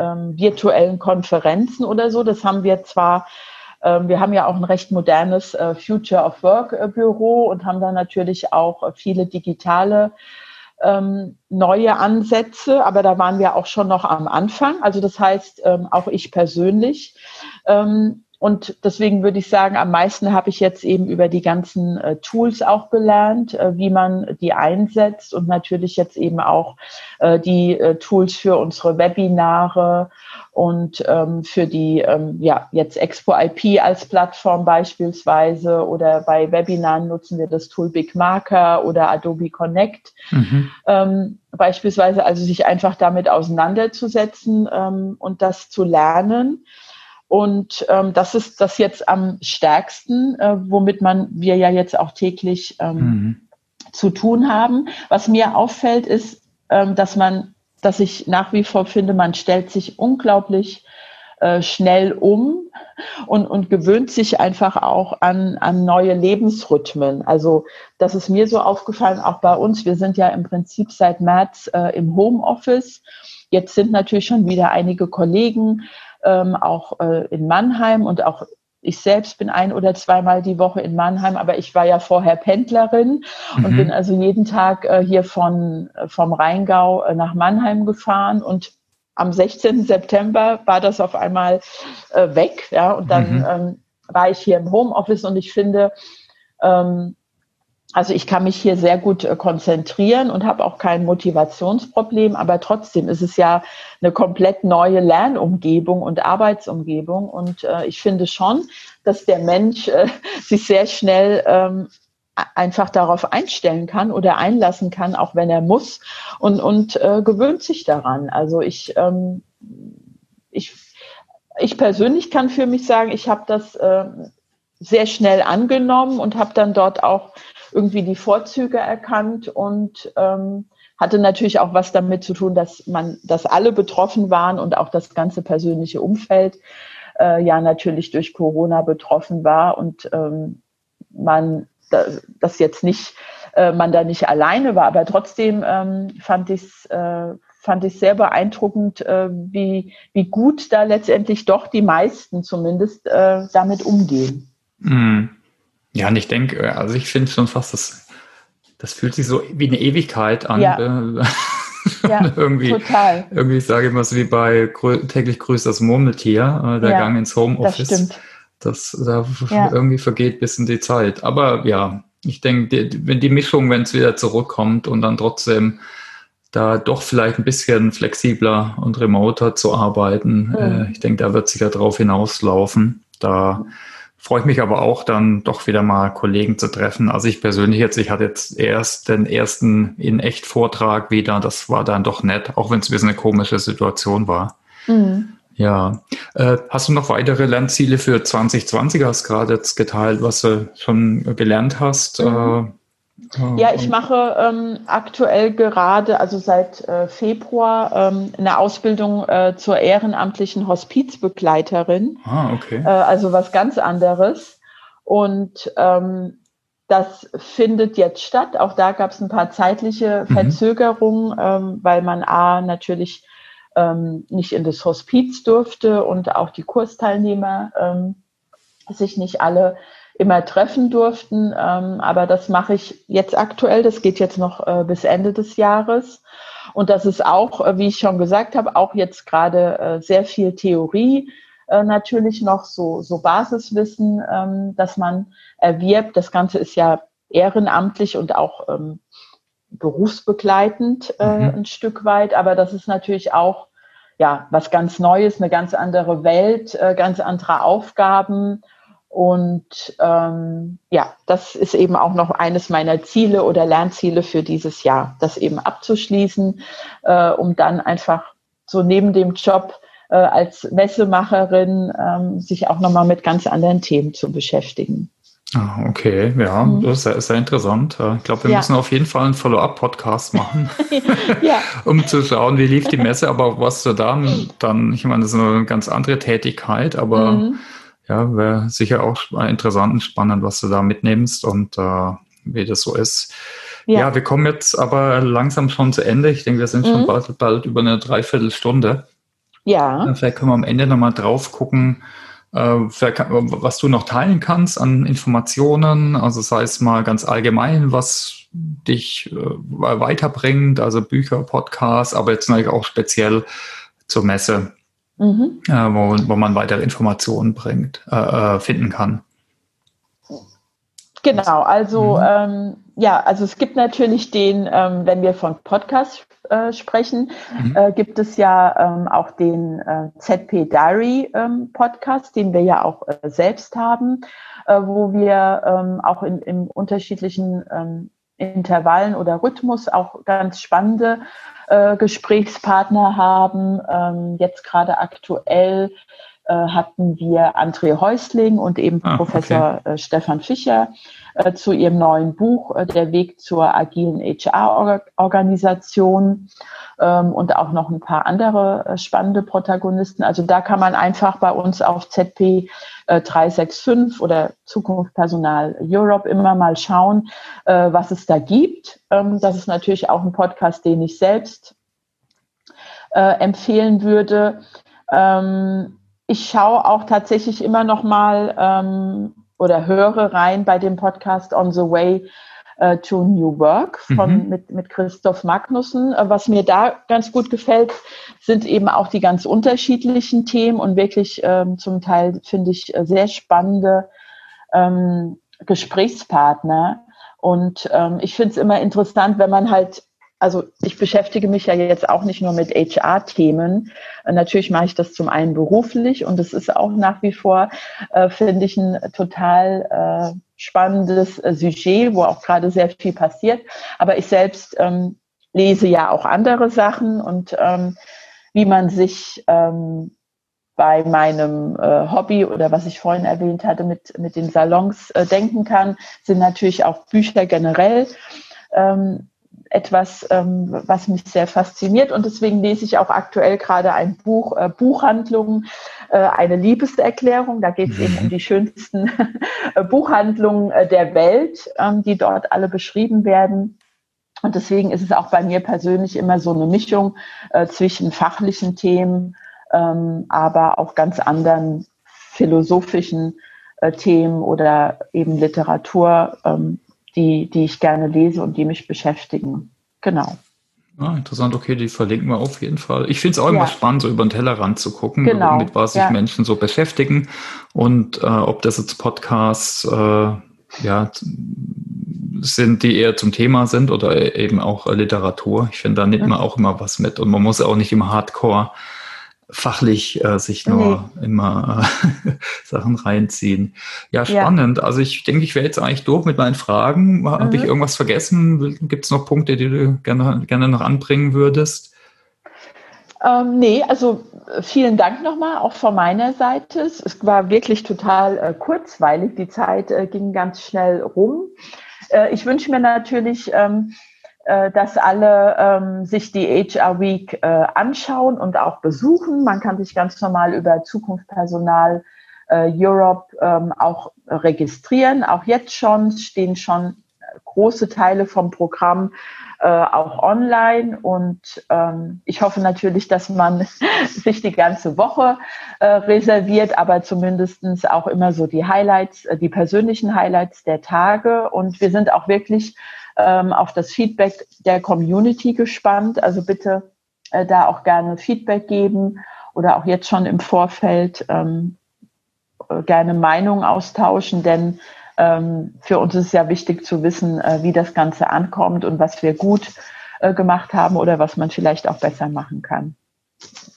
ähm, virtuellen Konferenzen oder so. Das haben wir zwar, ähm, wir haben ja auch ein recht modernes äh, Future of Work äh, Büro und haben da natürlich auch äh, viele digitale ähm, neue Ansätze, aber da waren wir auch schon noch am Anfang. Also das heißt, ähm, auch ich persönlich ähm, und deswegen würde ich sagen, am meisten habe ich jetzt eben über die ganzen äh, Tools auch gelernt, äh, wie man die einsetzt und natürlich jetzt eben auch äh, die äh, Tools für unsere Webinare und ähm, für die, ähm, ja, jetzt Expo IP als Plattform beispielsweise oder bei Webinaren nutzen wir das Tool Big Marker oder Adobe Connect. Mhm. Ähm, beispielsweise also sich einfach damit auseinanderzusetzen ähm, und das zu lernen. Und ähm, das ist das jetzt am stärksten, äh, womit man wir ja jetzt auch täglich ähm, mhm. zu tun haben. Was mir auffällt, ist, ähm, dass man, dass ich nach wie vor finde, man stellt sich unglaublich äh, schnell um und, und gewöhnt sich einfach auch an, an neue Lebensrhythmen. Also das ist mir so aufgefallen, auch bei uns. Wir sind ja im Prinzip seit März äh, im Homeoffice. Jetzt sind natürlich schon wieder einige Kollegen ähm, auch äh, in Mannheim und auch ich selbst bin ein oder zweimal die Woche in Mannheim, aber ich war ja vorher Pendlerin und mhm. bin also jeden Tag äh, hier von, äh, vom Rheingau äh, nach Mannheim gefahren und am 16. September war das auf einmal äh, weg, ja, und dann mhm. ähm, war ich hier im Homeoffice und ich finde, ähm, also ich kann mich hier sehr gut äh, konzentrieren und habe auch kein Motivationsproblem, aber trotzdem ist es ja eine komplett neue Lernumgebung und Arbeitsumgebung. Und äh, ich finde schon, dass der Mensch äh, *laughs* sich sehr schnell ähm, einfach darauf einstellen kann oder einlassen kann, auch wenn er muss und, und äh, gewöhnt sich daran. Also ich, ähm, ich, ich persönlich kann für mich sagen, ich habe das äh, sehr schnell angenommen und habe dann dort auch irgendwie die Vorzüge erkannt und ähm, hatte natürlich auch was damit zu tun, dass man, dass alle betroffen waren und auch das ganze persönliche Umfeld äh, ja natürlich durch Corona betroffen war und ähm, man das jetzt nicht, äh, man da nicht alleine war, aber trotzdem ähm, fand ich es äh, fand ich sehr beeindruckend, äh, wie, wie gut da letztendlich doch die meisten zumindest äh, damit umgehen. Mm. Ja, und ich denke, äh, also ich finde schon fast, das, das fühlt sich so wie eine Ewigkeit an. Ja. Äh, *laughs* ja, irgendwie, total. Irgendwie sage ich mal so wie bei täglich grüßt das Murmeltier, äh, der ja, Gang ins Homeoffice. Das stimmt. Das da ja. *laughs* irgendwie vergeht bis in die Zeit. Aber ja, ich denke, wenn die Mischung, wenn es wieder zurückkommt und dann trotzdem da doch vielleicht ein bisschen flexibler und remoter zu arbeiten, mhm. äh, ich denke, da wird sich ja drauf hinauslaufen. Da freue ich mich aber auch dann doch wieder mal Kollegen zu treffen. Also ich persönlich jetzt, ich hatte jetzt erst den ersten in echt Vortrag wieder. Das war dann doch nett, auch wenn es ein bisschen eine komische Situation war. Mhm. Ja. Äh, hast du noch weitere Lernziele für 2020? Hast gerade jetzt geteilt, was du schon gelernt hast. Mhm. Ja, ich mache ähm, aktuell gerade, also seit äh, Februar, ähm, eine Ausbildung äh, zur ehrenamtlichen Hospizbegleiterin. Ah, okay. Äh, also was ganz anderes. Und ähm, das findet jetzt statt. Auch da gab es ein paar zeitliche mhm. Verzögerungen, ähm, weil man A natürlich ähm, nicht in das Hospiz durfte und auch die Kursteilnehmer ähm, sich nicht alle immer treffen durften. Ähm, aber das mache ich jetzt aktuell. Das geht jetzt noch äh, bis Ende des Jahres. Und das ist auch, äh, wie ich schon gesagt habe, auch jetzt gerade äh, sehr viel Theorie. Äh, natürlich noch so, so Basiswissen, ähm, dass man erwirbt. Das Ganze ist ja ehrenamtlich und auch ähm, berufsbegleitend äh, mhm. ein Stück weit, aber das ist natürlich auch ja was ganz Neues, eine ganz andere Welt, äh, ganz andere Aufgaben. Und ähm, ja, das ist eben auch noch eines meiner Ziele oder Lernziele für dieses Jahr, das eben abzuschließen, äh, um dann einfach so neben dem Job äh, als Messemacherin ähm, sich auch nochmal mit ganz anderen Themen zu beschäftigen. Ah, okay, ja, mhm. das ist sehr, sehr interessant. Ich glaube, wir ja. müssen auf jeden Fall einen Follow-up-Podcast *laughs* machen, *laughs* um zu schauen, wie lief die Messe, aber was du dann, dann, ich meine, das ist eine ganz andere Tätigkeit, aber mhm. Ja, wäre sicher auch interessant und spannend, was du da mitnimmst und äh, wie das so ist. Ja. ja. wir kommen jetzt aber langsam schon zu Ende. Ich denke, wir sind mhm. schon bald, bald über eine Dreiviertelstunde. Ja. Vielleicht können wir am Ende nochmal drauf gucken, äh, was du noch teilen kannst an Informationen, also sei es mal ganz allgemein, was dich äh, weiterbringt, also Bücher, Podcasts, aber jetzt natürlich auch speziell zur Messe, mhm. Äh, wo, wo man weitere Informationen bringt, äh, finden kann. Genau, also mhm. ähm, ja, also es gibt natürlich den, ähm, wenn wir von Podcast äh, sprechen, mhm. äh, gibt es ja ähm, auch den äh, ZP Diary ähm, Podcast, den wir ja auch äh, selbst haben, äh, wo wir ähm, auch in, in unterschiedlichen ähm, Intervallen oder Rhythmus auch ganz spannende äh, Gesprächspartner haben. Ähm, jetzt gerade aktuell hatten wir André Häusling und eben ah, Professor okay. Äh, Stefan Fischer äh, zu ihrem neuen Buch Der Weg zur agilen HR-Organisation ähm, und auch noch ein paar andere spannende Protagonisten. Also da kann man einfach bei uns auf ZP 365 oder Zukunft Personal Europe immer mal schauen, was es da gibt. Ähm, das ist natürlich auch ein Podcast, den ich selbst empfehlen würde. Ähm, ich schaue auch tatsächlich immer noch mal ähm, oder höre rein bei dem Podcast On the Way äh, to New Work von, mhm. mit, mit Christoph Magnussen. Äh, was mir da ganz gut gefällt, sind eben auch die ganz unterschiedlichen Themen und wirklich ähm, zum Teil, finde ich, äh, sehr spannende ähm, Gesprächspartner. Und ähm, ich finde es immer interessant, wenn man halt also ich beschäftige mich ja jetzt auch nicht nur mit HR-Themen. Natürlich mache ich das zum einen beruflich und es ist auch nach wie vor, äh, finde ich, ein total äh, spannendes äh, Sujet, wo auch gerade sehr viel passiert. Aber ich selbst ähm, lese ja auch andere Sachen und ähm, wie man sich ähm, bei meinem äh, Hobby oder was ich vorhin erwähnt hatte mit, mit den Salons äh, denken kann, sind natürlich auch Bücher generell. Ähm, etwas, ähm, was mich sehr fasziniert. Und deswegen lese ich auch aktuell gerade ein Buch, äh, Buchhandlung, äh, eine Liebeserklärung. Da geht es mhm. eben um die schönsten äh, Buchhandlungen äh, der Welt, ähm, die dort alle beschrieben werden. Und deswegen ist es auch bei mir persönlich immer so eine Mischung äh, zwischen fachlichen Themen, ähm, aber auch ganz anderen philosophischen äh, Themen oder eben Literatur, ähm, die, die ich gerne lese und die mich beschäftigen. Genau. Ah, interessant, okay, die verlinken wir auf jeden Fall. Ich finde es auch ja. immer spannend, so über den Tellerrand zu gucken, genau. mit was sich ja. Menschen so beschäftigen und äh, ob das jetzt Podcasts äh, ja, sind, die eher zum Thema sind oder eben auch Literatur. Ich finde, da nimmt man auch immer was mit und man muss auch nicht im Hardcore fachlich äh, sich nur nee. immer äh, *laughs* Sachen reinziehen. Ja, spannend. Ja. Also ich denke, ich wäre jetzt eigentlich durch mit meinen Fragen. Mhm. Habe ich irgendwas vergessen? Gibt es noch Punkte, die du gerne, gerne noch anbringen würdest? Ähm, nee, also äh, vielen Dank nochmal, auch von meiner Seite. Es war wirklich total äh, kurzweilig. Die Zeit äh, ging ganz schnell rum. Äh, ich wünsche mir natürlich, ähm, äh, dass alle ähm, sich die HR Week äh, anschauen und auch besuchen. Man kann sich ganz normal über Zukunftspersonal äh, Europe ähm, auch registrieren. Auch jetzt schon stehen schon große Teile vom Programm äh, auch online und ähm, ich hoffe natürlich, dass man *laughs* sich die ganze Woche äh, reserviert, aber zumindestens auch immer so die Highlights, äh, die persönlichen Highlights der Tage und wir sind auch wirklich ähm, auf das Feedback der Community gespannt. Also bitte äh, da auch gerne Feedback geben oder auch jetzt schon im Vorfeld ähm, äh, gerne Meinungen austauschen, denn ähm, für uns ist es ja wichtig zu wissen, äh, wie das Ganze ankommt und was wir gut äh, gemacht haben oder was man vielleicht auch besser machen kann.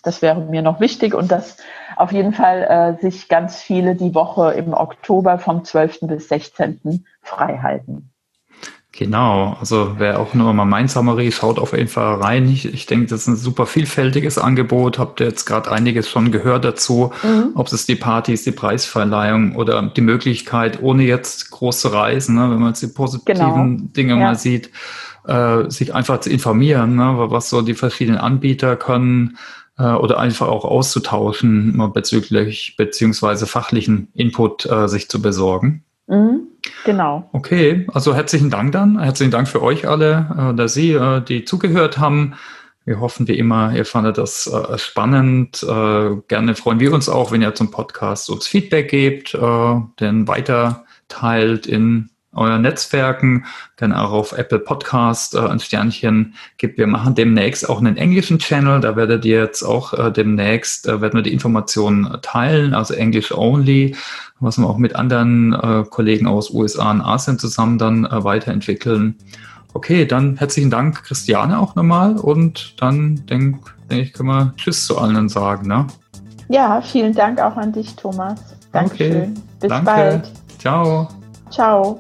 Das wäre mir noch wichtig und dass auf jeden Fall äh, sich ganz viele die Woche im Oktober vom 12. bis 16. frei halten. Genau, also wer auch nur mal mein Summary schaut auf jeden Fall rein. Ich, ich denke, das ist ein super vielfältiges Angebot. Habt ihr jetzt gerade einiges schon gehört dazu, mhm. ob es die Partys, die Preisverleihung oder die Möglichkeit, ohne jetzt große Reisen, ne, wenn man jetzt die positiven genau. Dinge ja. mal sieht, äh, sich einfach zu informieren, ne, was so die verschiedenen Anbieter können äh, oder einfach auch auszutauschen mal bezüglich beziehungsweise fachlichen Input äh, sich zu besorgen. Mhm, genau. Okay, also herzlichen Dank dann. Herzlichen Dank für euch alle, äh, dass Sie, äh, die zugehört haben. Wir hoffen wie immer, ihr fandet das äh, spannend. Äh, gerne freuen wir uns auch, wenn ihr zum Podcast uns Feedback gebt, äh, denn weiter teilt in euren Netzwerken, dann auch auf Apple Podcast äh, ein Sternchen gibt. Wir machen demnächst auch einen englischen Channel, da werdet ihr jetzt auch äh, demnächst, äh, werden wir die Informationen teilen, also English only, was wir auch mit anderen äh, Kollegen aus USA und Asien zusammen dann äh, weiterentwickeln. Okay, dann herzlichen Dank, Christiane, auch nochmal und dann denke denk ich, können wir Tschüss zu allen sagen. Ne? Ja, vielen Dank auch an dich, Thomas. Dankeschön. Okay, Bis danke. bald. Ciao. Ciao.